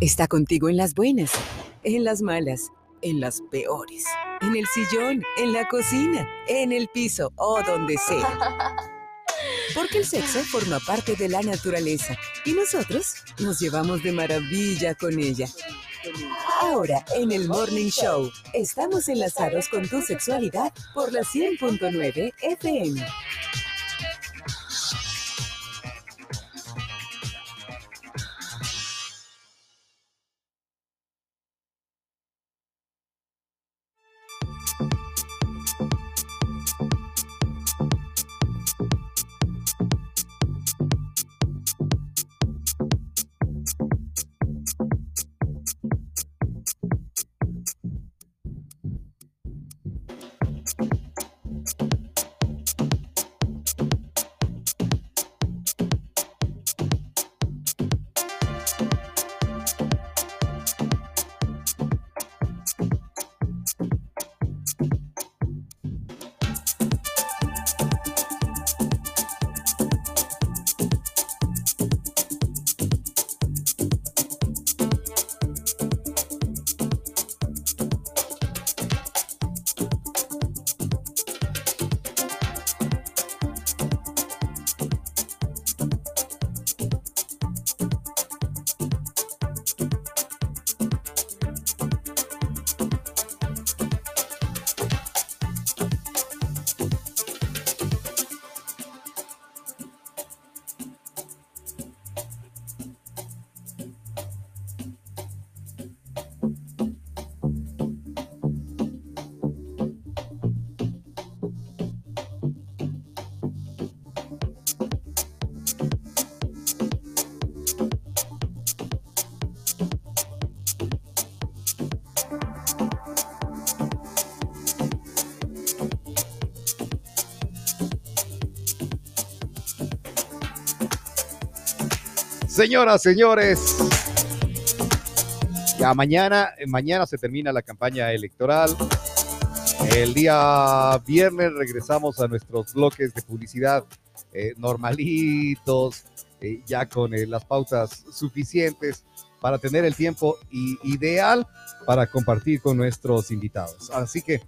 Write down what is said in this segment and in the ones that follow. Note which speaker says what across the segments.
Speaker 1: Está contigo en las buenas, en las malas, en las peores. En el sillón, en la cocina, en el piso o donde sea. Porque el sexo forma parte de la naturaleza y nosotros nos llevamos de maravilla con ella. Ahora, en el Morning Show, estamos enlazados con tu sexualidad por la 100.9 FM.
Speaker 2: Señoras, señores, ya mañana, mañana se termina la campaña electoral. El día viernes regresamos a nuestros bloques de publicidad eh, normalitos, eh, ya con eh, las pautas suficientes para tener el tiempo ideal para compartir con nuestros invitados. Así que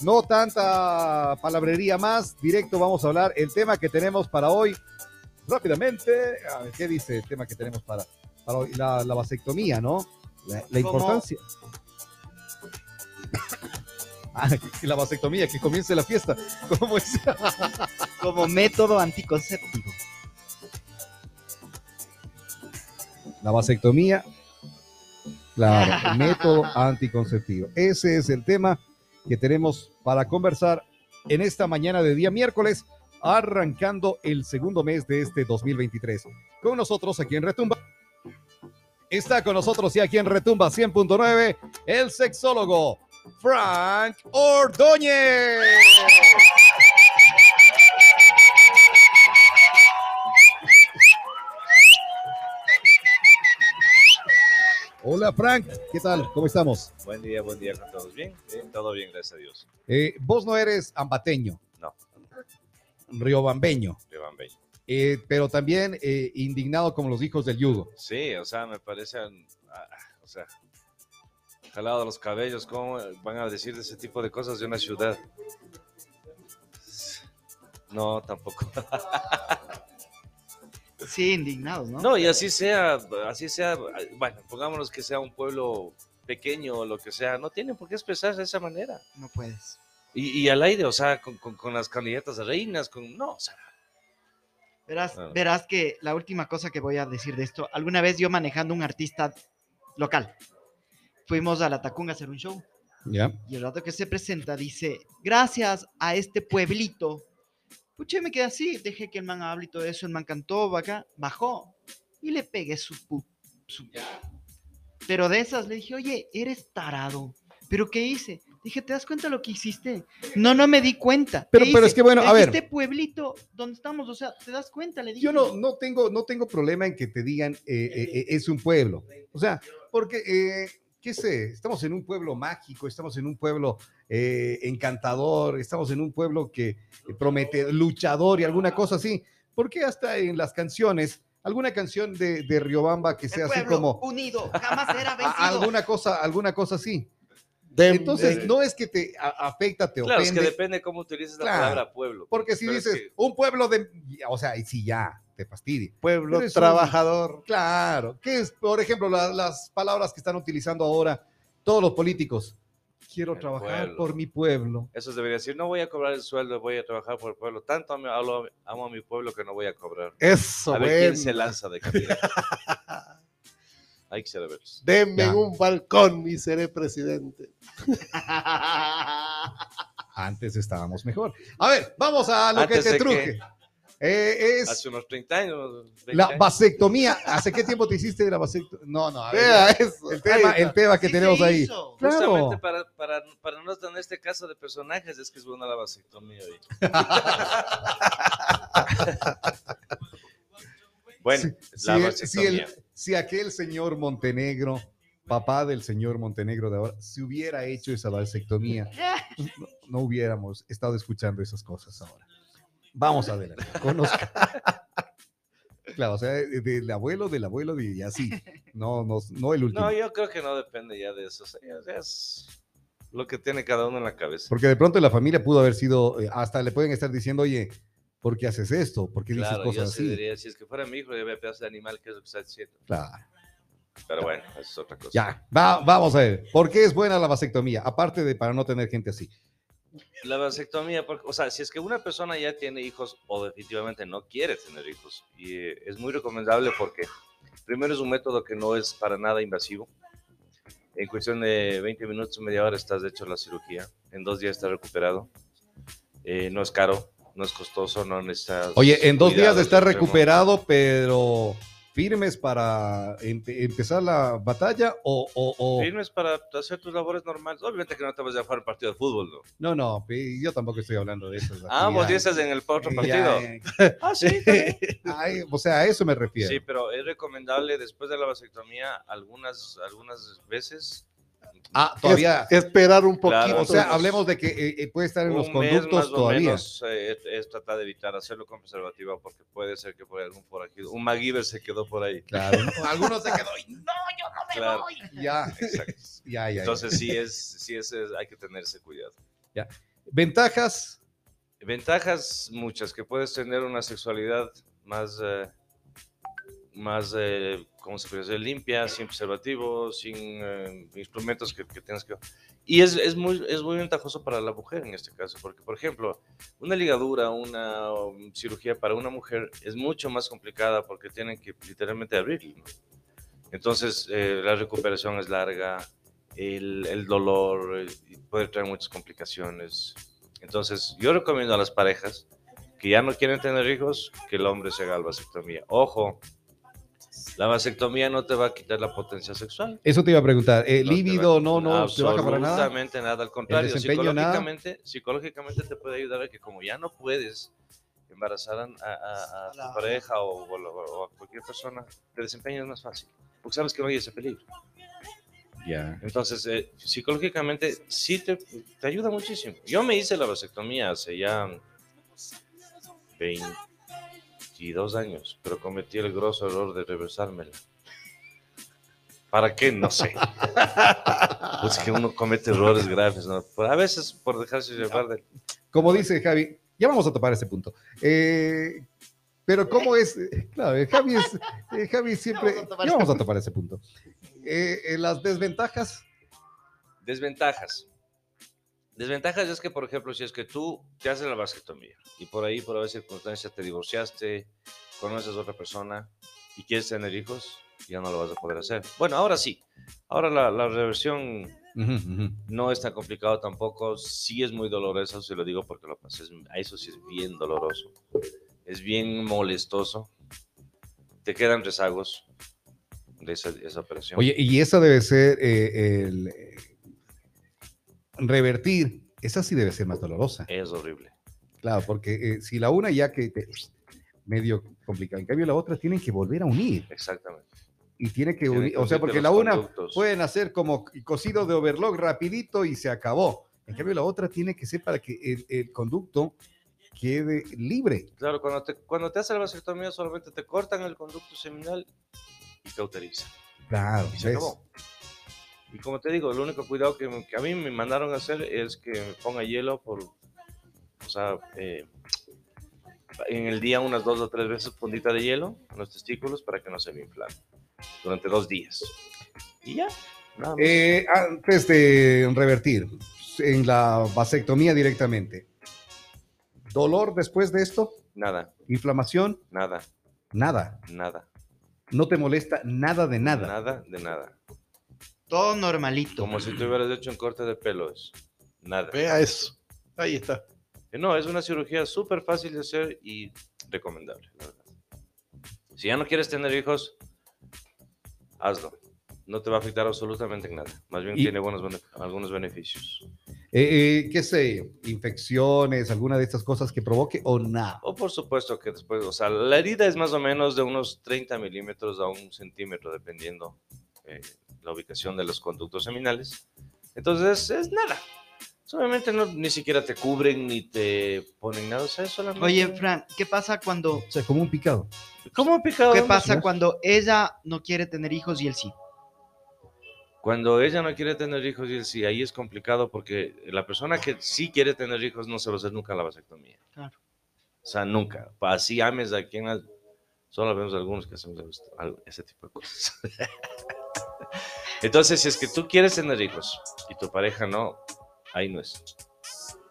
Speaker 2: no tanta palabrería más, directo vamos a hablar. El tema que tenemos para hoy rápidamente, a ver, ¿qué dice el tema que tenemos para, para hoy? La, vasectomía, ¿no? La, importancia. Ah, la vasectomía, que comience la fiesta. ¿Cómo es?
Speaker 3: Como método anticonceptivo.
Speaker 2: La vasectomía, claro, método anticonceptivo. Ese es el tema que tenemos para conversar en esta mañana de día miércoles arrancando el segundo mes de este 2023. Con nosotros aquí en Retumba. Está con nosotros y aquí en Retumba 100.9 el sexólogo Frank Ordóñez. Hola Frank, ¿qué tal? ¿Cómo estamos?
Speaker 4: Buen día, buen día con todos. ¿Bien? todo bien, gracias a Dios.
Speaker 2: Eh, vos no eres ambateño. Riobambeño.
Speaker 4: Riobambeño.
Speaker 2: Eh, pero también eh, indignado como los hijos del yugo.
Speaker 4: Sí, o sea, me parece, ah, o sea, jalado los cabellos, ¿cómo van a decir de ese tipo de cosas de una ciudad? No, tampoco.
Speaker 3: Sí, indignados, ¿no?
Speaker 4: No, y así sea, así sea, bueno, pongámonos que sea un pueblo pequeño o lo que sea, no tienen por qué expresarse de esa manera.
Speaker 3: No puedes.
Speaker 4: Y, al aire, o sea, con, con, las candidatas a reinas, con, no, o sea.
Speaker 3: Verás, ah. verás que la última cosa que voy a decir de esto, alguna vez yo manejando un artista local, fuimos a la Tacunga a hacer un show.
Speaker 2: Ya.
Speaker 3: Y el rato que se presenta dice, gracias a este pueblito. Puché, me quedé así, dejé que el man hable y todo eso, el man cantó, acá, bajó y le pegué su... su... Pero de esas le dije, oye, eres tarado. ¿Pero qué hice? Dije, ¿te das cuenta lo que hiciste? No, no me di cuenta.
Speaker 2: Pero, pero es que bueno, a ver.
Speaker 3: Este pueblito donde estamos, o sea, ¿te das cuenta? Le dije,
Speaker 2: yo no, no, tengo, no tengo problema en que te digan eh, eh, eh, es un pueblo. O sea, porque, qué sé, estamos en un pueblo mágico, estamos en un pueblo encantador, estamos en un pueblo que promete luchador y alguna cosa así. ¿Por qué hasta en las canciones alguna canción de, de Riobamba que sea así como
Speaker 3: unido jamás será
Speaker 2: a-
Speaker 3: vencido.
Speaker 2: alguna cosa, alguna cosa así.
Speaker 5: Dem-
Speaker 2: Entonces,
Speaker 5: dem-
Speaker 2: no es que te a- afecta, te
Speaker 4: Claro, es
Speaker 2: ofende,
Speaker 4: que depende cómo utilices la
Speaker 2: Claro.
Speaker 4: palabra pueblo.
Speaker 2: porque si
Speaker 4: Pero es
Speaker 2: dices
Speaker 4: que-
Speaker 2: un pueblo de, o sea, y si ya te fastidia.
Speaker 5: pueblo
Speaker 2: es un-
Speaker 5: trabajador.
Speaker 2: Claro, que es, por ejemplo, la- las palabras que están utilizando ahora todos los políticos. Quiero
Speaker 4: El
Speaker 2: trabajar
Speaker 4: pueblo.
Speaker 2: por mi pueblo.
Speaker 4: Eso debería decir, no voy a cobrar el sueldo, voy a trabajar por el pueblo. Tanto amo, amo- amo a mi pueblo que no voy a cobrar.
Speaker 5: Eso,
Speaker 4: A ver quién se lanza de. Hay que ver.
Speaker 5: Denme
Speaker 2: Ya.
Speaker 5: un balcón y seré presidente.
Speaker 2: Antes estábamos mejor. A ver, vamos a lo
Speaker 4: Antes
Speaker 2: que te truje. Eh, es
Speaker 4: Hace unos 30 años. 20
Speaker 2: la vasectomía. ¿Hace qué tiempo te hiciste la vasectomía? No, no, a ver,
Speaker 5: Vea eso.
Speaker 2: el tema, el tema que
Speaker 3: Sí
Speaker 2: tenemos ahí. Claro.
Speaker 4: Justamente para, para, para no tener este caso de personajes, es que es buena la vasectomía hoy. bueno, la vasectomía.
Speaker 2: el- si aquel señor Montenegro, papá del señor Montenegro de ahora, si hubiera hecho esa vasectomía, no, no hubiéramos estado escuchando esas cosas ahora. Vamos adelante. Conozca. Claro, o sea, de- del abuelo, del abuelo y así. No, no, no el último.
Speaker 4: No, yo creo que no depende ya de eso. o sea, es lo que tiene cada uno en la cabeza.
Speaker 2: Porque de pronto la familia pudo haber sido, eh, hasta le pueden estar diciendo, oye, ¿por qué haces esto? ¿Por qué dices
Speaker 4: Claro, yo
Speaker 2: cosas
Speaker 4: sí
Speaker 2: así?
Speaker 4: diría, si es que fuera mi hijo, yo veía pedazo de animal, ¿qué es lo que está diciendo?
Speaker 2: Claro.
Speaker 4: Pero bueno, eso es otra cosa.
Speaker 2: Ya, va- vamos a ver. ¿Por qué es buena la vasectomía? Aparte de para no tener gente así.
Speaker 4: La vasectomía, porque, o sea, si es que una persona ya tiene hijos o definitivamente no quiere tener hijos, y eh, es muy recomendable porque primero es un método que no es para nada invasivo. En cuestión de 20 minutos, media hora estás hecho la cirugía. En dos días estás recuperado. Eh, no es caro, no es costoso, no necesitas.
Speaker 2: Oye, en dos días
Speaker 4: cuidados
Speaker 2: de estar
Speaker 4: extremos.
Speaker 2: recuperado, pero firmes para empe- empezar la batalla o... o- o-
Speaker 4: Firmes para hacer tus labores normales. Obviamente que no te vas a jugar un partido de fútbol, ¿no?
Speaker 2: No, no, yo tampoco estoy hablando de eso.
Speaker 4: Ah, vos dices en el otro partido. Ah, sí.
Speaker 2: Ay, o sea, a eso me refiero.
Speaker 4: Sí, pero es recomendable después de la vasectomía algunas, algunas veces.
Speaker 2: Ah, todavía...
Speaker 5: Es- esperar un poquito.
Speaker 4: Claro,
Speaker 2: o sea,
Speaker 4: entonces,
Speaker 2: hablemos de que eh, eh, puede estar en los conductos
Speaker 4: más o
Speaker 2: todavía.
Speaker 4: menos eh, es, tratar de evitar hacerlo con preservativo porque puede ser que por algún forajido, un MacGyver se quedó por ahí.
Speaker 2: Claro, algunos se quedó.
Speaker 4: Claro,
Speaker 2: Ya,
Speaker 4: exacto.
Speaker 2: ya, ya. ya.
Speaker 4: Entonces sí es, sí es, es- hay que tenerse cuidado.
Speaker 2: Ventajas,
Speaker 4: Ventajas muchas, que puedes tener una sexualidad más, eh, más eh, ¿cómo se puede decir? Limpia, sin preservativo, sin eh, instrumentos que, que tengas que... Y es, es, muy, es muy ventajoso para la mujer en este caso, porque, por ejemplo, una ligadura, una um, cirugía para una mujer es mucho más complicada porque tienen que literalmente abrirlo. ¿no? Entonces, eh, la recuperación es larga, el, dolor eh, puede traer muchas complicaciones. Entonces, yo recomiendo a las parejas que ya no quieren tener hijos que el hombre se haga la vasectomía. Ojo, la vasectomía no te va a quitar la potencia sexual.
Speaker 2: eso te iba a preguntar. ¿El
Speaker 4: No te
Speaker 2: líbido
Speaker 4: va-
Speaker 2: no, no se baja para nada?
Speaker 4: Absolutamente nada. Al contrario,
Speaker 2: desempeño, nada?
Speaker 4: psicológicamente, psicológicamente te puede ayudar a que como ya no puedes embarazar a, a- a- tu
Speaker 3: La-
Speaker 4: pareja o, o o a cualquier persona, te desempeñas más fácil. Porque sabes que no hay ese peligro.
Speaker 2: Ya.
Speaker 4: Entonces, eh, psicológicamente sí te, te ayuda muchísimo. Yo me hice la vasectomía hace ya 22 años, pero cometí el grosso error de reversármela. ¿Para qué? No sé. Pues que uno comete errores graves, ¿no? A veces por dejarse llevar de...
Speaker 2: Como dice Javi, ya vamos a topar ese punto. Eh, pero cómo es, claro, eh, Javi, es, eh, Javi siempre,
Speaker 3: Ya vamos a topar
Speaker 2: ya
Speaker 3: ese
Speaker 2: vamos a topar ese punto. Eh, eh, las desventajas,
Speaker 4: Desventajas. Desventajas es que, por ejemplo, si es que tú te haces la vasectomía y por ahí, por haber circunstancias, te divorciaste, conoces a otra persona y quieres tener hijos, ya no lo vas a poder hacer. Bueno, ahora sí. Ahora la, la reversión no es tan complicado tampoco. Sí es muy doloroso, se lo digo porque lo pasé. es- Eso sí es bien doloroso. Es bien molestoso. Te quedan rezagos de esa, esa operación.
Speaker 2: Oye, y eso debe ser eh, el eh, revertir, esa sí debe ser más dolorosa.
Speaker 4: Es horrible.
Speaker 2: Claro, porque eh, si la una ya que te- medio complicada, en cambio la otra tienen que volver a unir
Speaker 4: Exactamente.
Speaker 2: y tiene que unir, o sea, porque la una
Speaker 4: conductos.
Speaker 2: pueden hacer como cocido de overlock rapidito y se acabó. En cambio la otra tiene que ser para que el, el conducto quede libre.
Speaker 4: Claro, cuando te, cuando te hacen la vasectomía solamente te cortan el conducto seminal y cauterizan.
Speaker 2: Claro,
Speaker 4: Y se acabó. Y como te digo, el único cuidado que, a mí me mandaron a hacer es que me ponga hielo por, o sea, eh, en el día unas dos o tres veces fundita de hielo en los testículos para que no se me inflamen durante dos días. Y ya, nada más.
Speaker 2: Eh, antes de revertir, en la vasectomía directamente, ¿dolor después de esto?
Speaker 4: nada,
Speaker 2: ¿Inflamación?
Speaker 4: nada,
Speaker 2: Nada.
Speaker 4: nada,
Speaker 2: No te molesta nada de nada.
Speaker 4: nada de nada.
Speaker 3: Todo normalito.
Speaker 4: Como si te hubieras hecho un corte de pelo, es nada.
Speaker 5: Vea eso. Ahí está.
Speaker 4: Eh, No, es una cirugía súper fácil de hacer y recomendable, la verdad. Si ya no quieres tener hijos, hazlo. No te va a afectar absolutamente en nada. Más bien
Speaker 2: Y-
Speaker 4: tiene buenos algunos beneficios.
Speaker 2: Eh, eh, ¿Qué sé? ¿Infecciones? ¿Alguna de estas cosas que provoque o nada?
Speaker 4: O por supuesto que después, o sea, la herida es más o menos de unos 30 milímetros a un centímetro, dependiendo eh, la ubicación de los conductos seminales. Entonces, es nada. Obviamente no, ni siquiera te cubren ni te ponen nada. O sea, solamente...
Speaker 3: Oye, Fran, ¿qué pasa cuando
Speaker 2: O sea, como un picado.
Speaker 4: ¿cómo un picado?
Speaker 3: qué pasa
Speaker 2: más.
Speaker 3: cuando ella no quiere tener hijos y él sí?
Speaker 4: Cuando ella no quiere tener hijos, y él sí, ahí es complicado porque la persona que sí quiere tener hijos no se va a hacer nunca la vasectomía.
Speaker 3: Claro.
Speaker 4: O sea, nunca. Así ames a quien... Solo vemos algunos que hacemos ese tipo de cosas. Entonces, si es que tú quieres tener hijos y tu pareja no, ahí no es.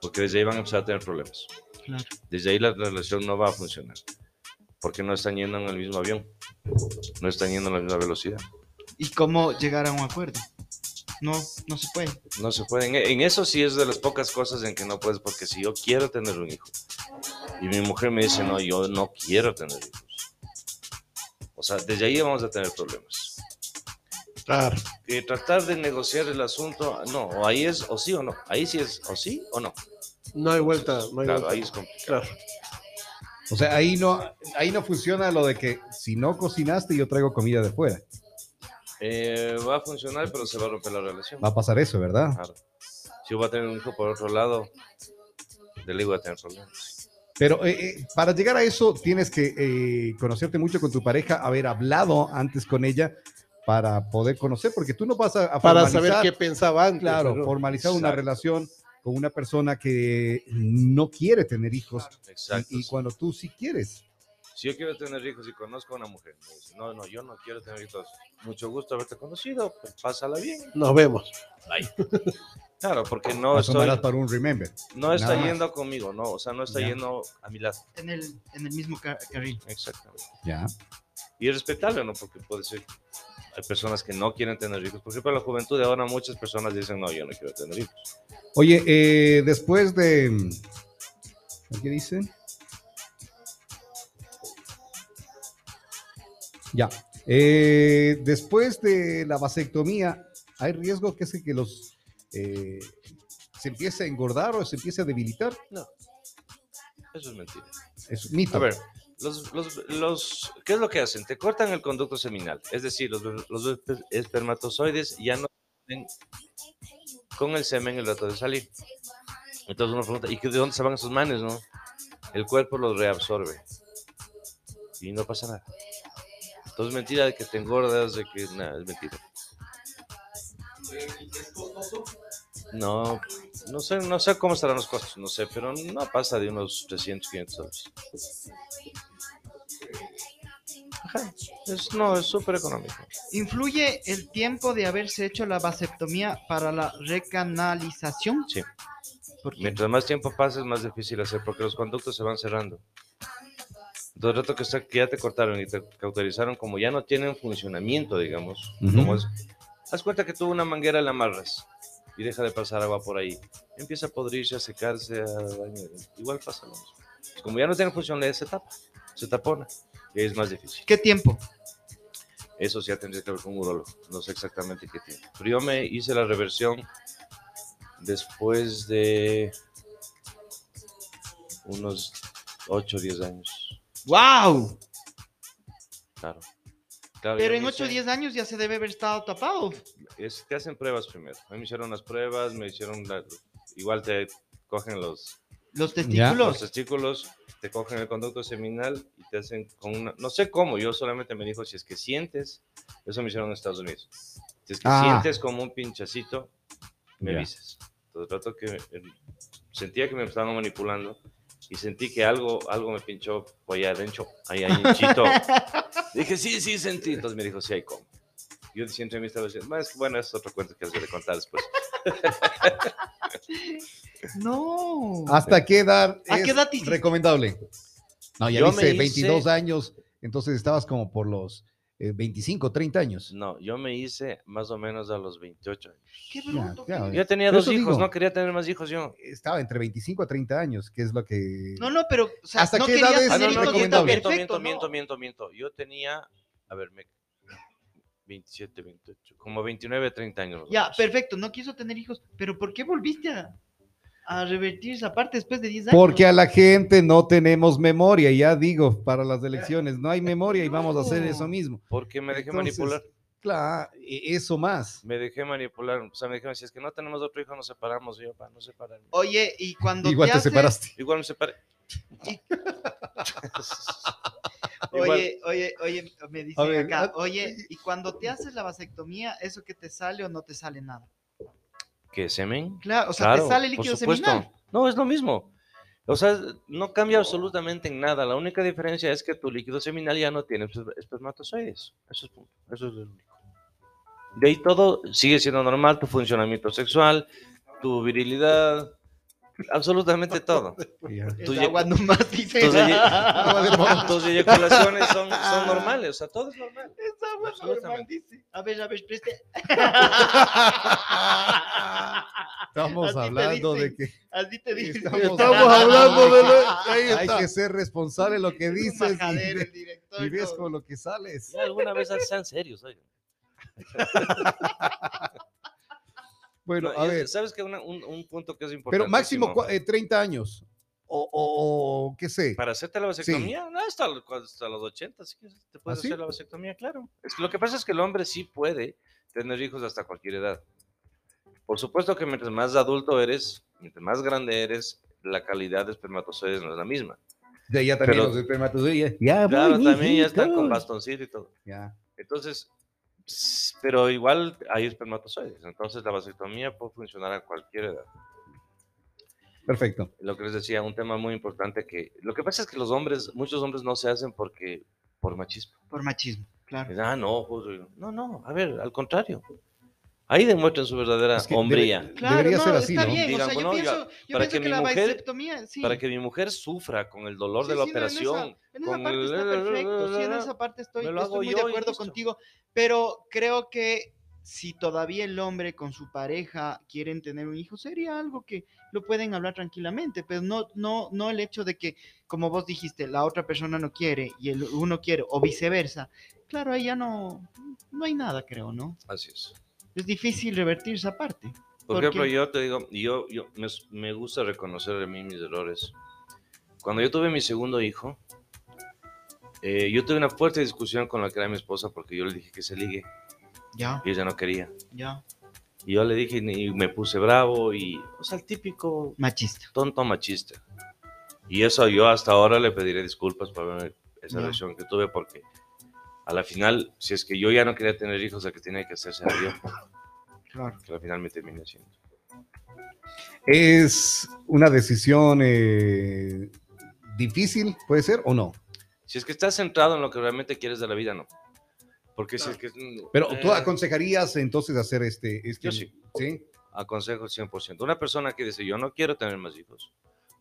Speaker 4: Porque desde ahí van a empezar a tener problemas.
Speaker 3: Claro.
Speaker 4: Desde ahí la relación no va a funcionar. Porque no están yendo en el mismo avión. No están yendo a la misma velocidad.
Speaker 3: ¿Y cómo llegar a un acuerdo? No, no se puede.
Speaker 4: No se puede. En, eso sí es de las pocas cosas en que no puedes, porque si yo quiero tener un hijo y mi mujer me dice, no, yo no quiero tener hijos. O sea, desde ahí vamos a tener problemas.
Speaker 5: Claro.
Speaker 4: Tratar de negociar el asunto, no, o ahí es o sí o no. Ahí sí es o sí o no.
Speaker 5: No hay vuelta. No hay
Speaker 4: Claro,
Speaker 5: vuelta.
Speaker 4: ahí es complicado.
Speaker 5: Claro.
Speaker 2: O sea, ahí no, ahí no funciona lo de que si no cocinaste, yo traigo comida de fuera.
Speaker 4: Eh, va a funcionar, pero se va a romper la relación.
Speaker 2: Va a pasar eso, ¿verdad?
Speaker 4: Claro. Si yo voy a tener un hijo por otro lado, de ley voy a tener problemas.
Speaker 2: Pero eh, eh, para llegar a eso, tienes que eh, conocerte mucho con tu pareja, haber hablado antes con ella para poder conocer, porque tú no vas a, a
Speaker 5: Para
Speaker 2: formalizar-
Speaker 5: saber qué pensaba antes.
Speaker 2: Claro, formalizar una relación con una persona que no quiere tener hijos
Speaker 4: Exacto.
Speaker 2: y, y cuando tú sí quieres.
Speaker 4: Si yo quiero tener hijos y conozco a una mujer, me dice, no, no, yo no quiero tener hijos. Mucho gusto haberte conocido, pues pásala bien.
Speaker 5: Nos vemos.
Speaker 4: Claro, porque no estoy,
Speaker 2: para un remember.
Speaker 4: no está
Speaker 2: nada más.
Speaker 4: yendo conmigo, no, o sea, no está
Speaker 2: Ya.
Speaker 4: yendo a mi lado.
Speaker 3: En el, en el mismo ca- carril.
Speaker 4: Exactamente.
Speaker 2: Ya.
Speaker 4: Y es respetable, ¿no? Porque puede ser, hay personas que no quieren tener hijos. Por ejemplo, en la juventud de ahora muchas personas dicen, no, yo no quiero tener hijos.
Speaker 2: Oye, eh, después de. ¿Qué dice? Ya. Eh, después de la vasectomía, ¿hay riesgo que es que los eh, se empiece a engordar o se empiece a debilitar?
Speaker 4: Eso es mentira.
Speaker 2: Es mito.
Speaker 4: A ver, los, los, los, ¿qué es lo que hacen? Te cortan el conducto seminal, es decir, los, los esper- espermatozoides ya no tienen con el semen el rato de salir. Entonces uno pregunta, ¿y de dónde se van esos manes, no? El cuerpo los reabsorbe y no pasa nada. Entonces mentira de que te engordas, de que nada, es mentira. No, no sé, no sé cómo estarán los costos, no sé, pero no pasa de unos 300, 500 dólares. Ajá, es, no, es súper económico.
Speaker 3: ¿Influye el tiempo de haberse hecho la vasectomía para la recanalización?
Speaker 4: Sí. Mientras más tiempo pasa es más difícil hacer porque los conductos se van cerrando. Entonces, el rato que, está, que ya te cortaron y te cauterizaron, como ya no tienen funcionamiento, digamos,
Speaker 2: Ujú.
Speaker 4: como es, haz cuenta que tú una manguera la amarras y deja de pasar agua por ahí. Empieza a podrirse, a secarse, a dañar. Igual pasa lo mismo. Como ya no tiene funcionalidad, se tapa, se tapona es más difícil.
Speaker 3: ¿Qué tiempo?
Speaker 4: Eso sí ya tendría que ver con un urólogo. No sé exactamente qué tiempo. Pero yo me hice la reversión después de unos 8 o 10 años.
Speaker 3: ¡Wow!
Speaker 4: Claro. Claro,
Speaker 3: Pero en
Speaker 4: me
Speaker 3: 8 o
Speaker 4: hice-
Speaker 3: 10 años ya se debe haber estado tapado.
Speaker 4: Es, te hacen pruebas primero. A mí me hicieron las pruebas, me hicieron la- igual te cogen los
Speaker 3: Los
Speaker 4: Los
Speaker 3: testículos.
Speaker 4: Te cogen el conducto seminal y te hacen con una... No sé cómo, yo solamente me dijo, si es que sientes, eso me hicieron en Estados Unidos. Si es que
Speaker 2: Ah.
Speaker 4: sientes como un pinchacito, me avisas. Todo el rato que eh, sentía que me estaban manipulando y sentí que algo, algo me pinchó por allá adentro, ahí, ahí, chito. Dije, sí, sí, sentí. Entonces me dijo, sí, hay como. Yo siempre me estaba diciendo, "Bueno, es que bueno, es otro cuento que les voy a contar después.
Speaker 3: No.
Speaker 2: ¿Hasta qué edad
Speaker 3: ¿A
Speaker 2: es
Speaker 3: qué edad te hiciste?
Speaker 2: recomendable? No, ya
Speaker 4: Yo me hice-
Speaker 2: 22 años, entonces estabas como por los eh, 25, 30 años.
Speaker 4: No, yo me hice más o menos a los 28 años.
Speaker 3: Qué
Speaker 2: Ya,
Speaker 3: bruto.
Speaker 2: claro.
Speaker 4: Yo tenía dos
Speaker 2: eso
Speaker 4: hijos,
Speaker 2: digo.
Speaker 4: no quería tener más hijos yo.
Speaker 2: Estaba entre 25 a 30 años, que es lo que...
Speaker 3: No, no, pero o sea,
Speaker 2: ¿Hasta
Speaker 3: no
Speaker 2: qué edad
Speaker 3: querías
Speaker 2: es
Speaker 4: Ah,
Speaker 3: tener
Speaker 4: no, no,
Speaker 3: hijos y
Speaker 4: miento,
Speaker 2: recomendable?
Speaker 4: miento,
Speaker 3: perfecto,
Speaker 4: miento,
Speaker 3: ¿no?
Speaker 4: miento, miento, miento. Yo tenía, a ver, me, 27, 28, como 29, 30 años. más o
Speaker 3: Ya,
Speaker 4: menos.
Speaker 3: perfecto, no quiso tener hijos, pero ¿por qué volviste a, a revertir esa parte después de 10 años?
Speaker 2: Porque a la gente no tenemos memoria, ya digo, para las elecciones, no hay memoria y vamos a hacer eso mismo.
Speaker 4: Porque me dejé
Speaker 2: Entonces,
Speaker 4: manipular.
Speaker 2: Claro, e- eso más.
Speaker 4: Me dejé manipular. O sea, me dijeron, si es que no tenemos otro hijo, nos separamos. Y yo, para no separarme.
Speaker 3: Oye, y cuando
Speaker 2: Igual te
Speaker 3: haces-
Speaker 2: separaste.
Speaker 4: Igual me separé.
Speaker 3: Oye, oye, oye, me dicen
Speaker 2: ver,
Speaker 3: acá,
Speaker 2: ah,
Speaker 3: oye, y cuando te haces la vasectomía, ¿eso que te sale o no te sale nada?
Speaker 4: ¿Qué, semen?
Speaker 3: Claro, o sea,
Speaker 4: Claro,
Speaker 3: te sale líquido seminal.
Speaker 4: No, es lo mismo. O sea, no cambia absolutamente en nada. La única diferencia es que tu líquido seminal ya no tiene esper- espermatozoides. Eso es, punto. Eso es lo único. De ahí todo sigue siendo normal, tu funcionamiento sexual, tu virilidad, absolutamente todo.
Speaker 2: Ya-
Speaker 3: agua nomás, dice.
Speaker 4: Tus, tus eyaculaciones son, son normales, o sea, todo es normal.
Speaker 3: Es agua normal, dice. A ver, a ver, preste.
Speaker 2: Estamos
Speaker 3: Así
Speaker 2: hablando de que
Speaker 3: Así te dice.
Speaker 2: Estamos
Speaker 5: Estamos hablando de... lo- Ahí
Speaker 2: hay
Speaker 5: está.
Speaker 2: que ser responsable de lo que dices
Speaker 3: majadero
Speaker 2: y,
Speaker 3: el director.
Speaker 2: y ves con lo que sales.
Speaker 4: Alguna vez sean serios, oigan.
Speaker 2: Bueno,
Speaker 4: No,
Speaker 2: a ver,
Speaker 4: ¿Sabes que un, un punto que es importante?
Speaker 2: pero máximo eh, 30 años. O, o- qué sé.
Speaker 4: Para hacerte la vasectomía, no, hasta, hasta los 80, sí que te puedes
Speaker 2: ¿Ah, sí?
Speaker 4: hacer la vasectomía, claro. Es que lo que pasa es que el hombre sí puede tener hijos hasta cualquier edad. Por supuesto que mientras más adulto eres, mientras más grande eres, la calidad de espermatozoides no es la misma.
Speaker 2: De ya también
Speaker 4: pero-
Speaker 2: los espermatozoides. Ya,
Speaker 4: Claro, también ya están con bastoncito y todo.
Speaker 2: Ya.
Speaker 4: Entonces, pero igual hay espermatozoides. Entonces la vasectomía puede funcionar a cualquier edad.
Speaker 2: Perfecto.
Speaker 4: Lo que les decía, un tema muy importante que... Lo que pasa es que los hombres, muchos hombres no se hacen porque por machismo.
Speaker 3: Por machismo, claro.
Speaker 4: Ah, no, Josué". no, no, a ver, al contrario. Ahí demuestran su verdadera
Speaker 2: Es que
Speaker 4: hombría.
Speaker 2: debe-
Speaker 3: Claro,
Speaker 2: Debería
Speaker 3: no,
Speaker 2: ser así,
Speaker 3: está
Speaker 2: ¿no?
Speaker 3: bien.
Speaker 4: Digan,
Speaker 3: o sea, yo
Speaker 4: bueno,
Speaker 3: pienso, yo
Speaker 4: para
Speaker 3: pienso
Speaker 4: que
Speaker 3: que,
Speaker 4: mi
Speaker 3: la
Speaker 4: mujer-
Speaker 3: vasectomía, sí.
Speaker 4: Para que mi mujer sufra con el dolor
Speaker 3: Sí,
Speaker 4: de la
Speaker 3: sí, no, en esa-
Speaker 4: operación.
Speaker 3: En esa,
Speaker 4: con
Speaker 3: parte
Speaker 4: el-
Speaker 3: está perfecto, sí, en esa parte estoy, estoy muy de acuerdo contigo, pero creo que si todavía el hombre con su pareja quieren tener un hijo, sería algo que lo pueden hablar tranquilamente, pero no, no, no el hecho de que, como vos dijiste, la otra persona no quiere y el uno quiere, o viceversa. Claro, ahí ya no, no hay nada, creo, ¿no?
Speaker 4: Así es.
Speaker 3: Es difícil revertir esa parte.
Speaker 4: Por,
Speaker 3: ¿Por
Speaker 4: ejemplo, yo te digo, yo, yo me, me gusta reconocer de mí mis errores. Cuando yo tuve mi segundo hijo, eh, yo tuve una fuerte discusión con la que era mi esposa porque yo le dije que se ligue
Speaker 3: Ya,
Speaker 4: y ella no quería.
Speaker 3: ya.
Speaker 4: Y yo le dije y me puse bravo y, o sea, el típico
Speaker 3: Machista.
Speaker 4: tonto machista. Y eso yo hasta ahora le pediré disculpas por esa
Speaker 3: Ya.
Speaker 4: reacción que tuve porque a la final, si es que yo ya no quería tener hijos, la que tenía que hacerse era yo,
Speaker 3: Claro.
Speaker 4: que al final me terminé haciendo.
Speaker 2: ¿Es una decisión eh, difícil, puede ser, o no?
Speaker 4: Si es que estás centrado en lo que realmente quieres de la vida, no. Porque si es que...
Speaker 2: Pero tú
Speaker 4: eh,
Speaker 2: aconsejarías entonces hacer este... este
Speaker 4: Yo sí.
Speaker 2: ¿Sí?
Speaker 4: aconsejo 100%. Una persona que dice, yo no quiero tener más hijos.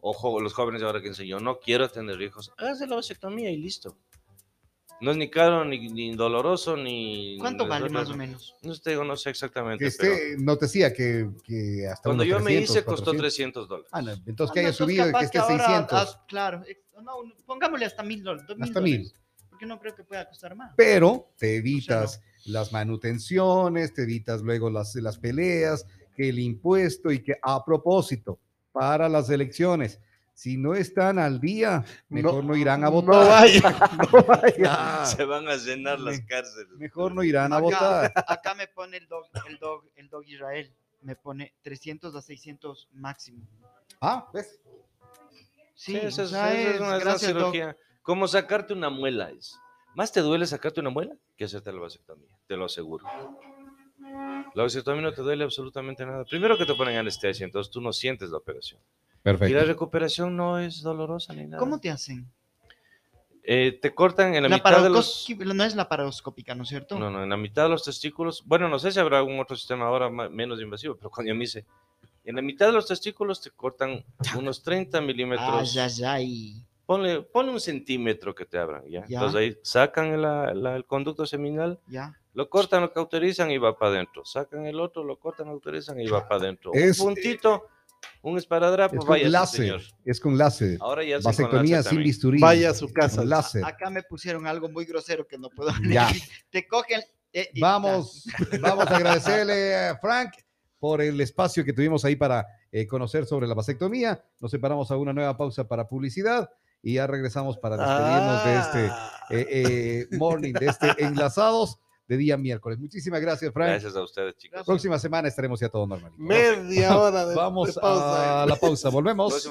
Speaker 4: Ojo, los jóvenes ahora que dicen, yo no quiero tener hijos. Hágase la vasectomía y listo. No es ni caro, ni, ni doloroso, ni...
Speaker 3: ¿Cuánto vale
Speaker 4: no-
Speaker 3: más
Speaker 4: no-
Speaker 3: o menos?
Speaker 4: No te digo, no sé exactamente,
Speaker 2: Que
Speaker 4: pero
Speaker 2: no te decía que, que hasta
Speaker 4: cuando
Speaker 2: unos
Speaker 4: yo me
Speaker 2: 300,
Speaker 4: hice costó
Speaker 2: 400.
Speaker 4: 300 dólares.
Speaker 2: Ah, no, entonces
Speaker 3: Ah,
Speaker 2: que haya subido y que esté
Speaker 3: ahora,
Speaker 2: 600.
Speaker 3: ah, claro, no, pongámosle hasta mil dólares.
Speaker 2: Hasta mil.
Speaker 3: Porque no creo que pueda costar más.
Speaker 2: pero te evitas las manutenciones, te evitas luego las, las peleas, que el impuesto y que a propósito, para las elecciones, si no están al día, mejor no, irán a
Speaker 5: No
Speaker 2: votar.
Speaker 5: vaya.
Speaker 2: No vayan.
Speaker 5: Ah,
Speaker 4: Se van a llenar las cárceles.
Speaker 2: Mejor no irán a votar.
Speaker 3: acá me pone el dog, el dog, el dog Israel. Me pone 300 a 600 máximo.
Speaker 2: Ah, ¿ves?
Speaker 3: Sí,
Speaker 4: Sí,
Speaker 3: o
Speaker 4: esa es, esa es una,
Speaker 3: gracias, doc.
Speaker 4: cirugía. Como sacarte una muela es. Más te duele sacarte una muela que hacerte la vasectomía, te lo aseguro. La vasectomía no te duele absolutamente nada. Primero que te ponen anestesia, entonces tú no sientes la operación. Y la
Speaker 2: Perfecto.
Speaker 4: recuperación no es dolorosa ni nada.
Speaker 3: ¿Cómo te hacen?
Speaker 4: Eh, te cortan en la,
Speaker 3: La
Speaker 4: mitad de los...
Speaker 3: no es la paroscópica, ¿no es cierto?
Speaker 4: No, no, en la mitad de los testículos. Bueno, no sé si habrá algún otro sistema ahora ma- menos invasivo, pero cuando yo me hice, en la mitad de los testículos te cortan unos 30
Speaker 3: Ay,
Speaker 4: milímetros.
Speaker 3: ay, ay.
Speaker 4: Ponle, ponle un centímetro que te abran, ¿ya?
Speaker 3: Ya.
Speaker 4: Entonces ahí sacan la- la- el conducto seminal,
Speaker 3: Ya.
Speaker 4: lo cortan, lo cauterizan y va para adentro. Sacan el otro, lo cortan, lo cauterizan y va para adentro.
Speaker 2: Es-
Speaker 4: un puntito, un esparadrapo,
Speaker 2: Es
Speaker 4: vaya,
Speaker 2: con láser.
Speaker 4: señor.
Speaker 2: Es con láser.
Speaker 4: Ahora ya hacen con
Speaker 2: Vasectomía
Speaker 4: láser
Speaker 2: sin
Speaker 4: también.
Speaker 2: bisturí.
Speaker 5: Vaya a su casa.
Speaker 2: Láser.
Speaker 3: Acá me pusieron algo muy grosero que no puedo
Speaker 2: Ya.
Speaker 3: Te cogen. eh,
Speaker 2: Vamos, vamos a agradecerle a Frank por el espacio que tuvimos ahí para eh, conocer sobre la vasectomía. Nos separamos a una nueva pausa para publicidad y ya regresamos para despedirnos de este
Speaker 5: Ah.
Speaker 2: eh, eh, morning, de este enlazados de día miércoles. Muchísimas gracias, Frank.
Speaker 4: Gracias a ustedes, chicos.
Speaker 2: Próxima semana estaremos ya todo normal.
Speaker 5: Media hora de,
Speaker 2: Vamos
Speaker 5: de pausa.
Speaker 2: a la pausa. Volvemos.